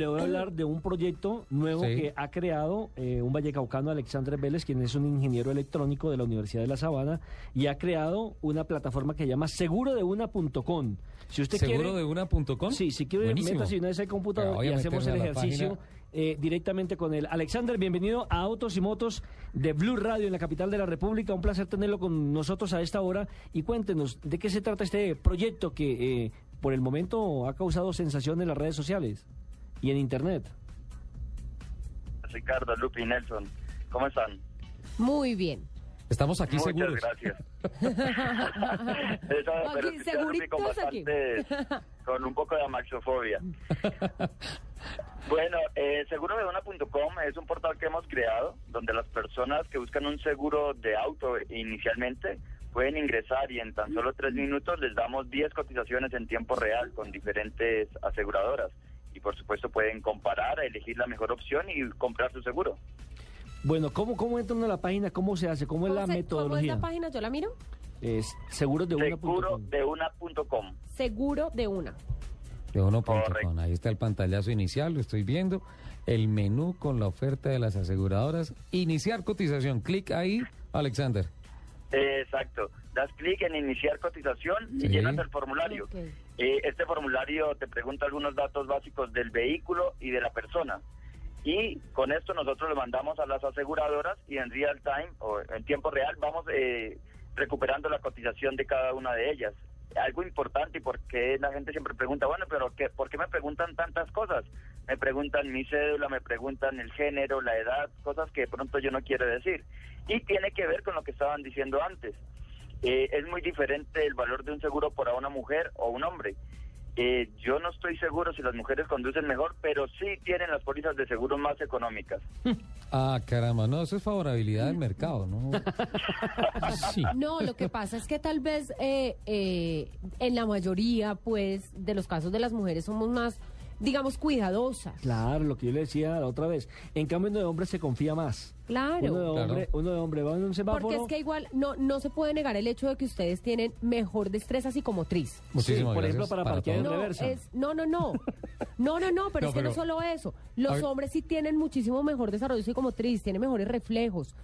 Le voy a hablar de un proyecto nuevo Sí. que ha creado eh, un vallecaucano, Alexandre Vélez, quien es un ingeniero electrónico de la Universidad de La Sabana, y ha creado una plataforma que se llama segurodeuna.com. Si usted ¿Seguro quiere, de una.com? Sí, si quiere, métase una vez al computador y hacemos el ejercicio eh, directamente con él. Alexander, bienvenido a Autos y Motos de Blue Radio en la capital de la República. Un placer tenerlo con nosotros a esta hora. Y cuéntenos, ¿de qué se trata este proyecto que eh, por el momento ha causado sensación en las redes sociales y en Internet? Ricardo, Lupi, Nelson, ¿cómo están? Muy bien. Estamos aquí Muchas seguros. gracias. Pero Aquí, Lupi con seguritos aquí. bastante, con un poco de amaxofobia. Bueno, eh, es un portal que hemos creado donde las personas que buscan un seguro de auto inicialmente pueden ingresar y en tan solo tres minutos les damos 10 cotizaciones en tiempo real con diferentes aseguradoras. Y por supuesto pueden comparar, elegir la mejor opción y comprar su seguro. Bueno, ¿cómo, cómo entra uno a la página? ¿Cómo se hace? ¿Cómo es la se- ¿Cómo es metodología? la página? Yo la miro. Es segurodesdeuna.com. Segurodeuna.com. Seguro de una. De uno.com. Correcto. Ahí está el pantallazo inicial, lo estoy viendo. El menú con la oferta de las aseguradoras. Iniciar cotización. Clic ahí, Alexander. Exacto. Das clic en iniciar cotización y llenas el formulario. Eh, este formulario te pregunta algunos datos básicos del vehículo y de la persona. Y con esto nosotros lo mandamos a las aseguradoras y en real time o en tiempo real vamos eh, recuperando la cotización de cada una de ellas. Algo importante porque la gente siempre pregunta, bueno, pero ¿qué, ¿por qué me preguntan tantas cosas? Me preguntan mi cédula, me preguntan el género, la edad, cosas que de pronto yo no quiero decir. Y tiene que ver con lo que estaban diciendo antes. Eh, es muy diferente el valor de un seguro para una mujer o un hombre. Eh, yo no estoy seguro si las mujeres conducen mejor, pero sí tienen las pólizas de seguro más económicas. Ah, caramba, no, eso es favorabilidad del mercado, ¿no? Sí. No, lo que pasa es que tal vez eh, eh, en la mayoría, pues, de los casos de las mujeres somos más, digamos, cuidadosas. Claro, lo que yo le decía la otra vez. En cambio, uno de hombre se confía más. Claro. Uno de Claro. hombre, uno de hombre va en un semáforo. Porque es que igual no, no se puede negar el hecho de que ustedes tienen mejor destreza psicomotriz. Muchísimas por gracias ejemplo, para parquear en. No, reversa. es, no, no, no. No, no, no, pero No, es que pero- no solo eso. A Los hombres sí tienen muchísimo mejor desarrollo psicomotriz, tienen mejores reflejos.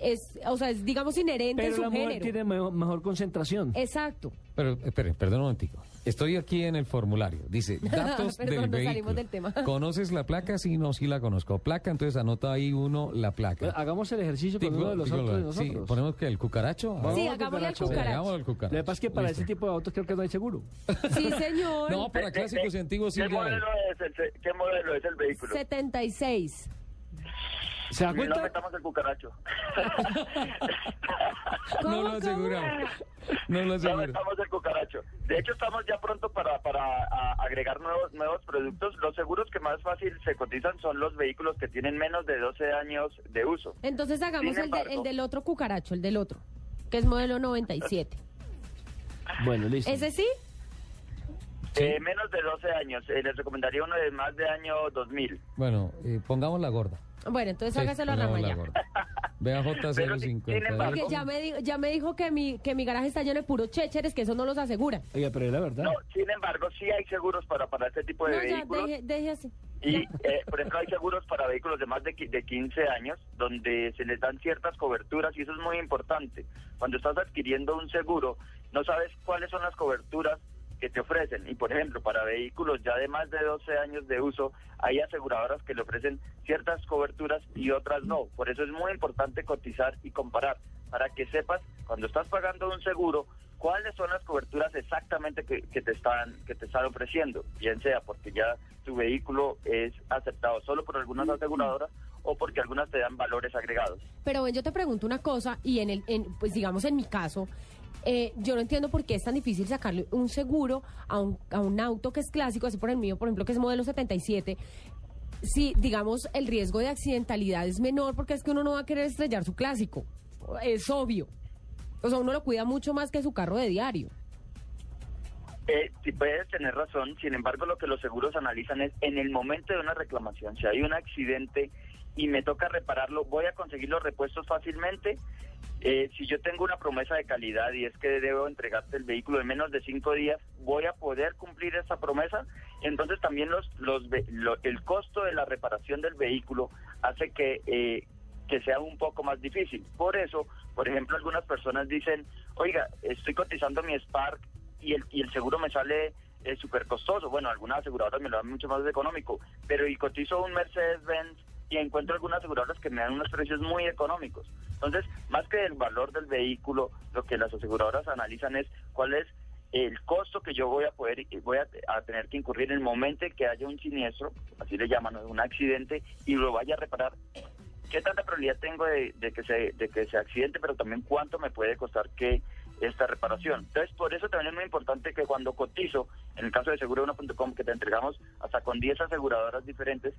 Es, o sea, es, digamos, inherente en Pero su la mujer género. tiene mejor, mejor concentración. Exacto. Pero, espere, perdón un momentico. Estoy aquí en el formulario. Dice, datos Perdón, del vehículo. del tema. ¿Conoces la placa? Sí, no, sí la conozco. Placa, entonces anota ahí uno la placa. Bueno, hagamos el ejercicio con Digo- uno de los otros de sí, ponemos que el cucaracho. Vamos Sí, hagámosle al cucaracho. Lo que pasa es que para Listo. ese tipo de autos creo que no hay seguro. Sí, señor. No, para ¿De- clásicos de- y antiguos sí ¿qué modelo, es el, ¿Qué modelo es el vehículo? 76. ¿Se da No cuenta? metamos el cucaracho. No ¿Cómo, lo aseguramos. No lo No aseguramos. metamos el cucaracho. De hecho, estamos ya pronto para, para agregar nuevos, nuevos productos. Los seguros que más fácil se cotizan son los vehículos que tienen menos de 12 años de uso. Entonces hagamos el, de- el del otro cucaracho, el del otro, que es modelo 97. Bueno, listo. ¿Ese sí? Sí. Eh, menos de 12 años. Eh, les recomendaría uno de más de año 2000. Bueno, eh, pongamos la gorda. Bueno, entonces Sí, hágaselo a Ramaya. gorda. Vea Pero sin- sin embargo- Porque ya me, di- ya me dijo que mi, que mi garaje está lleno de puros chécheres, que eso no los asegura. Oiga, pero es la verdad. No, sin embargo, sí hay seguros para, para este tipo de No, ya, vehículos. deje, deje así. Y, eh, por ejemplo, hay seguros para vehículos de más de, de 15 años, donde se les dan ciertas coberturas, y eso es muy importante. Cuando estás adquiriendo un seguro, no sabes cuáles son las coberturas que te ofrecen. Y, por ejemplo, para vehículos ya de más de 12 años de uso, hay aseguradoras que le ofrecen ciertas coberturas y otras no. Por eso es muy importante cotizar y comparar, para que sepas, cuando estás pagando un seguro, cuáles son las coberturas exactamente que, que te están que te están ofreciendo, bien sea porque ya tu vehículo es aceptado solo por algunas aseguradoras o porque algunas te dan valores agregados. Pero yo te pregunto una cosa, y en el, en, pues digamos en mi caso, eh, yo no entiendo por qué es tan difícil sacarle un seguro a un, a un auto que es clásico, así por el mío, por ejemplo, que es modelo 77. Si, digamos, el riesgo de accidentalidad es menor, porque es que uno no va a querer estrellar su clásico. Es obvio. O sea, uno lo cuida mucho más que su carro de diario. Eh, puedes tener razón, sin embargo lo que los seguros analizan es en el momento de una reclamación, si hay un accidente y me toca repararlo, voy a conseguir los repuestos fácilmente. Eh, si yo tengo una promesa de calidad y es que debo entregarte el vehículo en menos de cinco días, voy a poder cumplir esa promesa. Entonces también los, los, lo- el costo de la reparación del vehículo hace que, eh, que sea un poco más difícil. Por eso, por ejemplo, algunas personas dicen, oiga, estoy cotizando mi Spark y el, y el seguro me sale eh, súper costoso. Bueno, algunas aseguradoras me lo dan mucho más económico, pero y cotizo un Mercedes-Benz y encuentro algunas aseguradoras que me dan unos precios muy económicos. Entonces, más que el valor del vehículo, lo que las aseguradoras analizan es cuál es el costo que yo voy a poder voy a, tener que incurrir en el momento en que haya un siniestro, así le llaman, un accidente, y lo vaya a reparar. ¿Qué tanta probabilidad tengo de, de que se de que se accidente, pero también cuánto me puede costar que esta reparación? Entonces, por eso también es muy importante que cuando cotizo, en el caso de seguro1.com, que te entregamos hasta con 10 aseguradoras diferentes,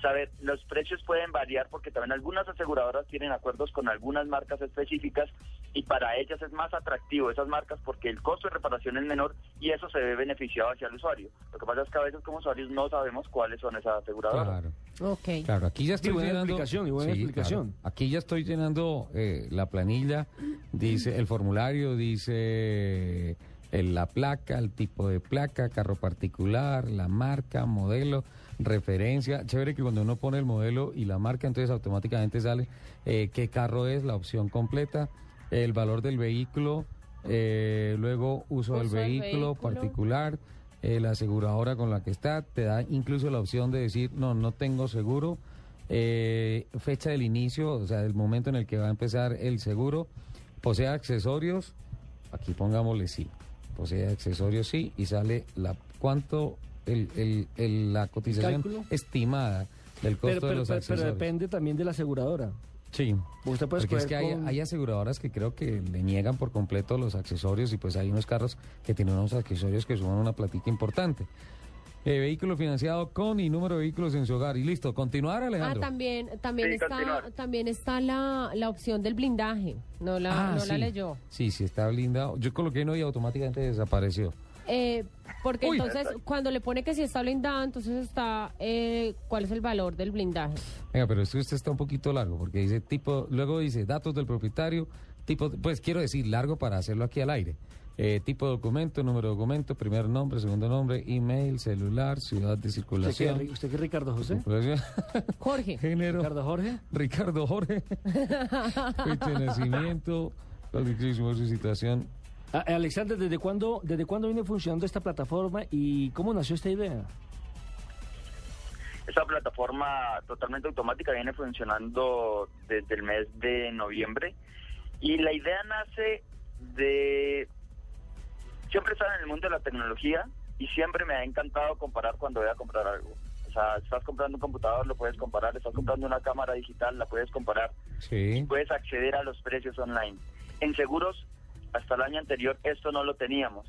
saber, los precios pueden variar porque también algunas aseguradoras tienen acuerdos con algunas marcas específicas y para ellas es más atractivo esas marcas porque el costo de reparación es menor y eso se ve beneficiado hacia el usuario. Lo que pasa es que a veces como usuarios no sabemos cuáles son esas aseguradoras. Claro. Ok. Claro, aquí ya estoy buena llenando. explicación, y buena Sí, explicación. claro. Aquí ya estoy llenando eh, la planilla, dice el formulario, dice el- la placa, el tipo de placa, carro particular, la marca, modelo, referencia. Chévere que cuando uno pone el modelo y la marca, entonces automáticamente sale eh, qué carro es, la opción completa, el valor del vehículo, eh, luego uso, del Uso del vehículo vehículo. particular, eh, la aseguradora con la que está, te da incluso la opción de decir, no, no tengo seguro, fecha del inicio, o sea, el momento en el que va a empezar el seguro, posee accesorios, aquí pongámosle sí, posee accesorios sí, y sale la cuánto el, el- el- la cotización estimada del costo Pero, de los pero- pero accesorios. depende también de la aseguradora. Sí. Usted puede Porque es que hay, con- hay aseguradoras que creo que le niegan por completo los accesorios y pues hay unos carros que tienen unos accesorios que suman una platica importante. Eh, vehículo financiado con y número de vehículos en su hogar. Y listo, continuar Ah, Alejandro. también, también Sí, está, continuar. también está la, la opción del blindaje. No la, Ah, no la leyó. Sí, sí está blindado. Yo coloqué no y automáticamente desapareció. Eh, porque Uy. entonces, cuando le pone que si está blindado, entonces está eh, cuál es el valor del blindaje. Venga, pero esto está un poquito largo porque dice tipo, luego dice datos del propietario, tipo, pues quiero decir largo para hacerlo aquí al aire. Eh, tipo de documento, número de documento, primer nombre, segundo nombre, email, celular, ciudad de ¿Usted qué, circulación. ¿Usted qué, Ricardo José? Jorge, género, ¿Ricardo Jorge? Ricardo Jorge, fecha de nacimiento, cualquier su situación. Alexander, ¿desde cuándo, ¿desde cuándo viene funcionando esta plataforma y cómo nació esta idea? Esta plataforma totalmente automática viene funcionando desde el mes de noviembre y la idea nace de... Siempre estar en el mundo de la tecnología y siempre me ha encantado comparar cuando voy a comprar algo. O sea, estás comprando un computador, lo puedes comparar, estás comprando una cámara digital, la puedes comparar, Sí. puedes acceder a los precios online. En seguros, hasta el año anterior, esto no lo teníamos.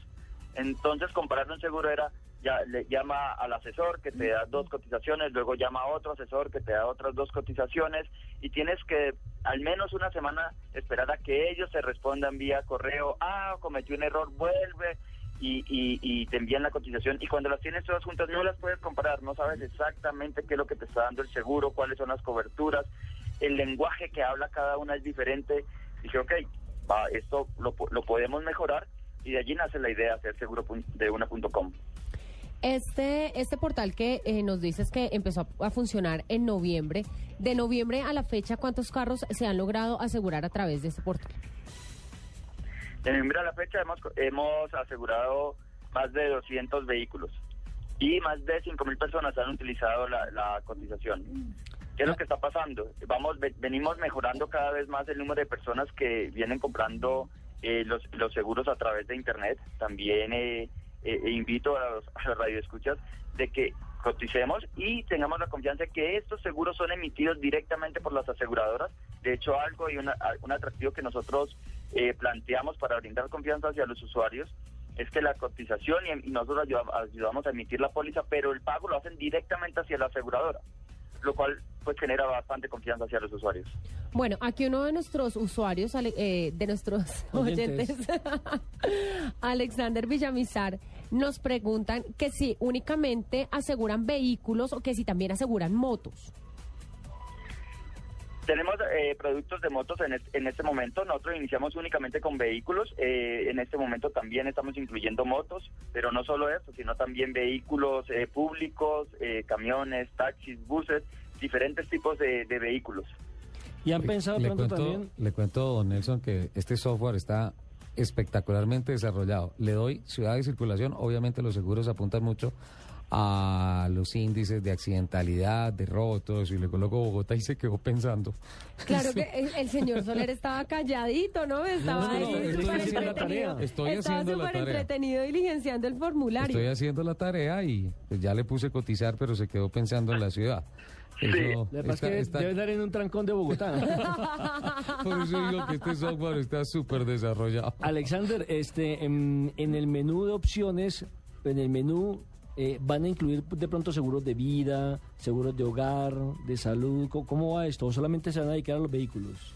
Entonces, comparar un seguro era, ya le llama al asesor que te da dos cotizaciones, luego llama a otro asesor que te da otras dos cotizaciones y tienes que al menos una semana esperar a que ellos te respondan vía correo, ah, cometí un error, vuelve y, y, y te envían la cotización y cuando las tienes todas juntas no las puedes comparar, no sabes exactamente qué es lo que te está dando el seguro, cuáles son las coberturas, el lenguaje que habla cada una es diferente. Dije, ok, va, esto lo, lo podemos mejorar y de allí nace la idea de hacer seguro de una.com. este, este portal que eh, nos dices que empezó a, a funcionar en noviembre, de noviembre a la fecha, ¿cuántos carros se han logrado asegurar a través de este portal? De noviembre a la fecha hemos, hemos asegurado más de 200 vehículos y más de 5.000 personas han utilizado la, la cotización. ¿Qué es lo que está pasando? Vamos, ve- venimos mejorando cada vez más el número de personas que vienen comprando eh, los, los seguros a través de Internet. También eh, eh, invito a los, radioescuchas de que coticemos y tengamos la confianza de que estos seguros son emitidos directamente por las aseguradoras. De hecho, algo y una- un atractivo que nosotros eh, planteamos para brindar confianza hacia los usuarios es que la cotización y, nosotros ayudamos a emitir la póliza, pero el pago lo hacen directamente hacia la aseguradora, lo cual pues genera bastante confianza hacia los usuarios. Bueno, aquí uno de nuestros usuarios, ale- eh, de nuestros oyentes, Oyentes. Alexander Villamizar, nos preguntan que si únicamente aseguran vehículos o que si también aseguran motos. Tenemos eh, productos de motos en, es- en este momento. Nosotros iniciamos únicamente con vehículos. Eh, en este momento también estamos incluyendo motos, pero no solo eso, sino también vehículos eh, públicos, eh, camiones, taxis, buses, diferentes tipos de, de vehículos. ¿Y han pensado le cuento, también? le cuento, don Nelson, que este software está espectacularmente desarrollado. Le doy ciudad de circulación, obviamente los seguros apuntan mucho a los índices de accidentalidad, de robo, todo eso, y le coloco Bogotá y se quedó pensando. Claro que el, el señor Soler estaba calladito, ¿no? Estaba No, no, ahí estoy súper haciendo la entretenido. tarea. Estoy Estaba haciendo la súper tarea. entretenido diligenciando el formulario. Estoy haciendo la tarea y pues, ya le puse cotizar, pero se quedó pensando en la ciudad. Eso pasa está- es que está- debe dar en un trancón de Bogotá. por eso digo que este software está súper desarrollado. Alexander, este, en, en el menú de opciones, en el menú eh, van a incluir de pronto seguros de vida, seguros de hogar, de salud. ¿Cómo, va esto? ¿O solamente se van a dedicar a los vehículos?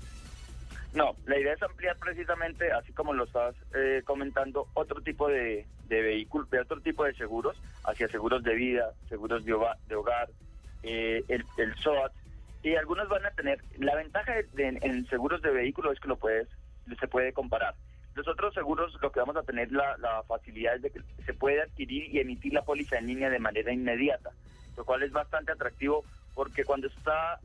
No, la idea es ampliar precisamente, así como lo estás eh, comentando, otro tipo de, vehículos, de otro tipo de seguros, hacia seguros de vida, seguros de, hoga- de hogar, eh, el, el SOAT, y algunos van a tener, la ventaja de- en seguros de vehículos es que lo puedes, se puede comparar. Los otros seguros lo que vamos a tener la, la facilidad es de que se puede adquirir y emitir la póliza en línea de manera inmediata, lo cual es bastante atractivo porque cuando está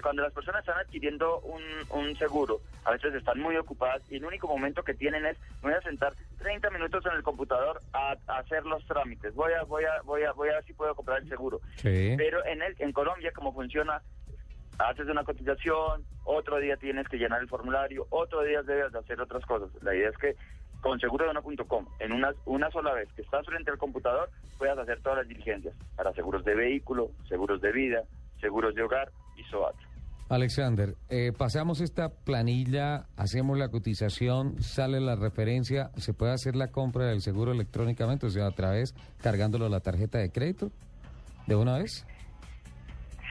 cuando las personas están adquiriendo un, un seguro, a veces están muy ocupadas y el único momento que tienen es voy a sentar 30 minutos en el computador a, a hacer los trámites. Voy a voy a voy a voy a ver si puedo comprar el seguro. Sí. Pero en el en Colombia como funciona haces una cotización, otro día tienes que llenar el formulario, otro día debes de hacer otras cosas. La idea es que con seguro1.com, en una, una sola vez que estás frente al computador, puedas hacer todas las diligencias para seguros de vehículo, seguros de vida, seguros de hogar y SOAT. Alexander, eh, pasamos esta planilla, hacemos la cotización, sale la referencia, ¿se puede hacer la compra del seguro electrónicamente, o sea, a través cargándolo la tarjeta de crédito de una vez?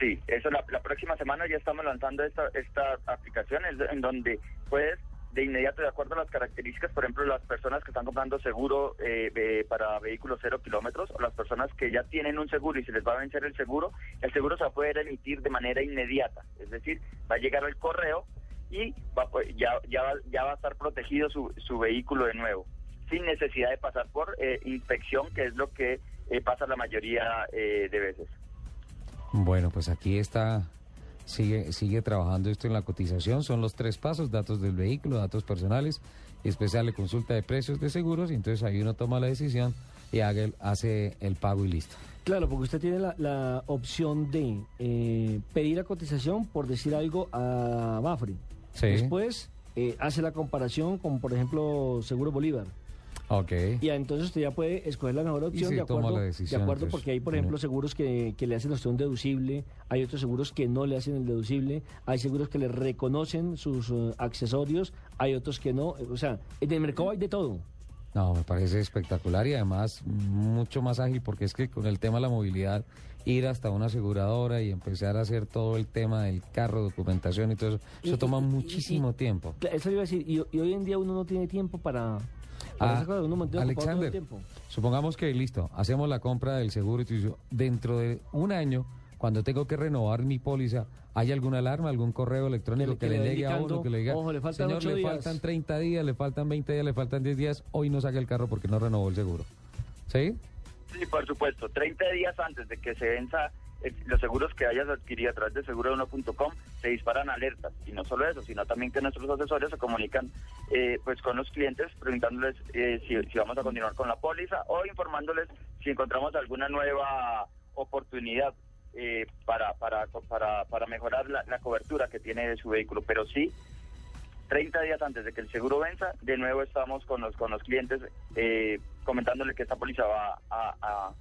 Sí, eso la, próxima semana ya estamos lanzando esta, esta aplicación en, donde puedes de inmediato, de acuerdo a las características, por ejemplo, las personas que están comprando seguro eh, para vehículos cero kilómetros o las personas que ya tienen un seguro y se les va a vencer el seguro, el seguro se va a poder emitir de manera inmediata. Es decir, va a llegar al correo y va, po- ya, ya, ya va a estar protegido su, su vehículo de nuevo, sin necesidad de pasar por eh, inspección, que es lo que eh, pasa la mayoría eh, de veces. Bueno, pues aquí está, sigue, sigue trabajando esto en la cotización, son los tres pasos, datos del vehículo, datos personales, sale consulta de precios de seguros, y entonces ahí uno toma la decisión y haga el- hace el pago y listo. Claro, porque usted tiene la, la opción de eh, pedir la cotización, por decir algo, a Mafre. Sí. Después eh, hace la comparación con, por ejemplo, Seguro Bolívar. Ok. Y entonces usted ya puede escoger la mejor opción de toma acuerdo, la decisión, de acuerdo entonces, porque hay, por ejemplo, seguros que, que le hacen a usted un deducible, hay otros seguros que no le hacen el deducible, hay seguros que le reconocen sus eh, accesorios, hay otros que no. O sea, en el mercado hay de todo. No, me parece espectacular y además mucho más ágil porque es que con el tema de la movilidad, ir hasta una aseguradora y empezar a hacer todo el tema del carro, documentación y todo eso, eso Y- toma y- muchísimo y- tiempo. Eso le iba a decir, y hoy en día uno no tiene tiempo para... Ah, Alexander, tiempo. supongamos que listo, hacemos la compra del seguro y tú dices, dentro de un año, cuando tengo que renovar mi póliza, ¿hay alguna alarma, algún correo electrónico Que que, le- llegue a uno que le diga, "Ojo, le faltan señor, le días"? faltan 30 días, le faltan 20 días, le faltan 10 días, hoy no saque el carro porque no renovó el seguro? ¿Sí? Sí, por supuesto. 30 días antes de que se venza eh, los seguros que hayas adquirido a través de seguro1.com se disparan alertas. Y no solo eso, sino también que nuestros asesores se comunican eh, pues con los clientes preguntándoles eh, si, si vamos a continuar con la póliza o informándoles si encontramos alguna nueva oportunidad eh, para, para, para, para mejorar la, cobertura que tiene de su vehículo. Pero sí, 30 días antes de que el seguro venza, de nuevo estamos con los, con los clientes eh, comentándole que esta póliza va a-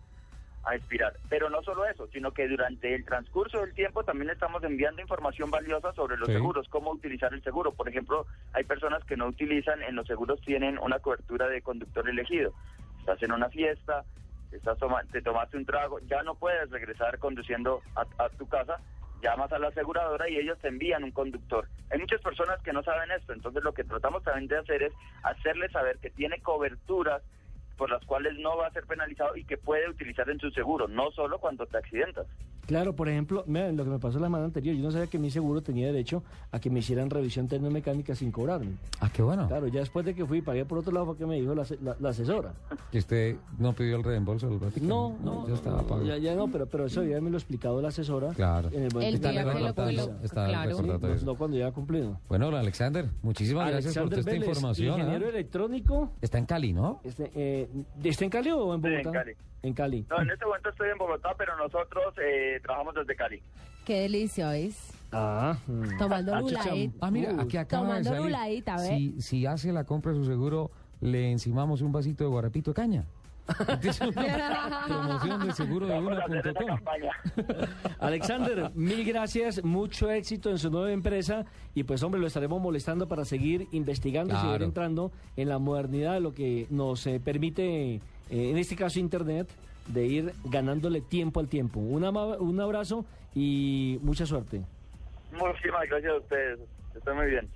a expirar. Pero no solo eso, sino que durante el transcurso del tiempo también estamos enviando información valiosa sobre los Sí. seguros, cómo utilizar el seguro. Por ejemplo, hay personas que no utilizan, en los seguros tienen una cobertura de conductor elegido. Estás en una fiesta, estás toma- te tomaste un trago, ya no puedes regresar conduciendo a, a tu casa, llamas a la aseguradora y ellos te envían un conductor. Hay muchas personas que no saben esto, entonces lo que tratamos también de hacer es hacerles saber que tiene coberturas por las cuales no va a ser penalizado y que puede utilizar en su seguro, no solo cuando te accidentas. Claro, por ejemplo, mira, lo que me pasó la semana anterior, yo no sabía que mi seguro tenía derecho a que me hicieran revisión tecnomecánica sin cobrarme. Ah, qué bueno. Claro, ya después de que fui y pagué por otro lado fue que me dijo la, ase- la- la asesora. ¿Y usted no pidió el reembolso del Vaticano? No, no, ya estaba pagado. ya, ya no, pero, pero eso ya me lo ha explicado la asesora. Claro. En el momento El día que lo- recordatorio. que lo- Está el claro. recordatorio. No, no cuando ya ha cumplido. Bueno, Alexander, muchísimas gracias por toda esta información. ¿ah? Ingeniero electrónico. Está en Cali, ¿no? Este, eh, ¿Está en Cali o en Sí, en Bogotá? Cali. En Cali. No, en este momento estoy en Bogotá, pero nosotros eh, trabajamos desde Cali. Qué delicia es. Ah. mm. Tomando Ah, luladita. Ah, mira, aquí acaba de tomando salir. ruladita, ¿ve? Si, si hace la compra de su seguro, le encimamos un vasito de guarapito de caña. Es una promoción de seguro de una.com. Alexander, mil gracias, mucho éxito en su nueva empresa y pues hombre, lo estaremos molestando para seguir investigando y seguir entrando en la modernidad de lo que nos eh, permite, en este caso Internet, de ir ganándole tiempo al tiempo. Un, un abrazo y mucha suerte. Muchísimas gracias a ustedes. Estoy muy bien.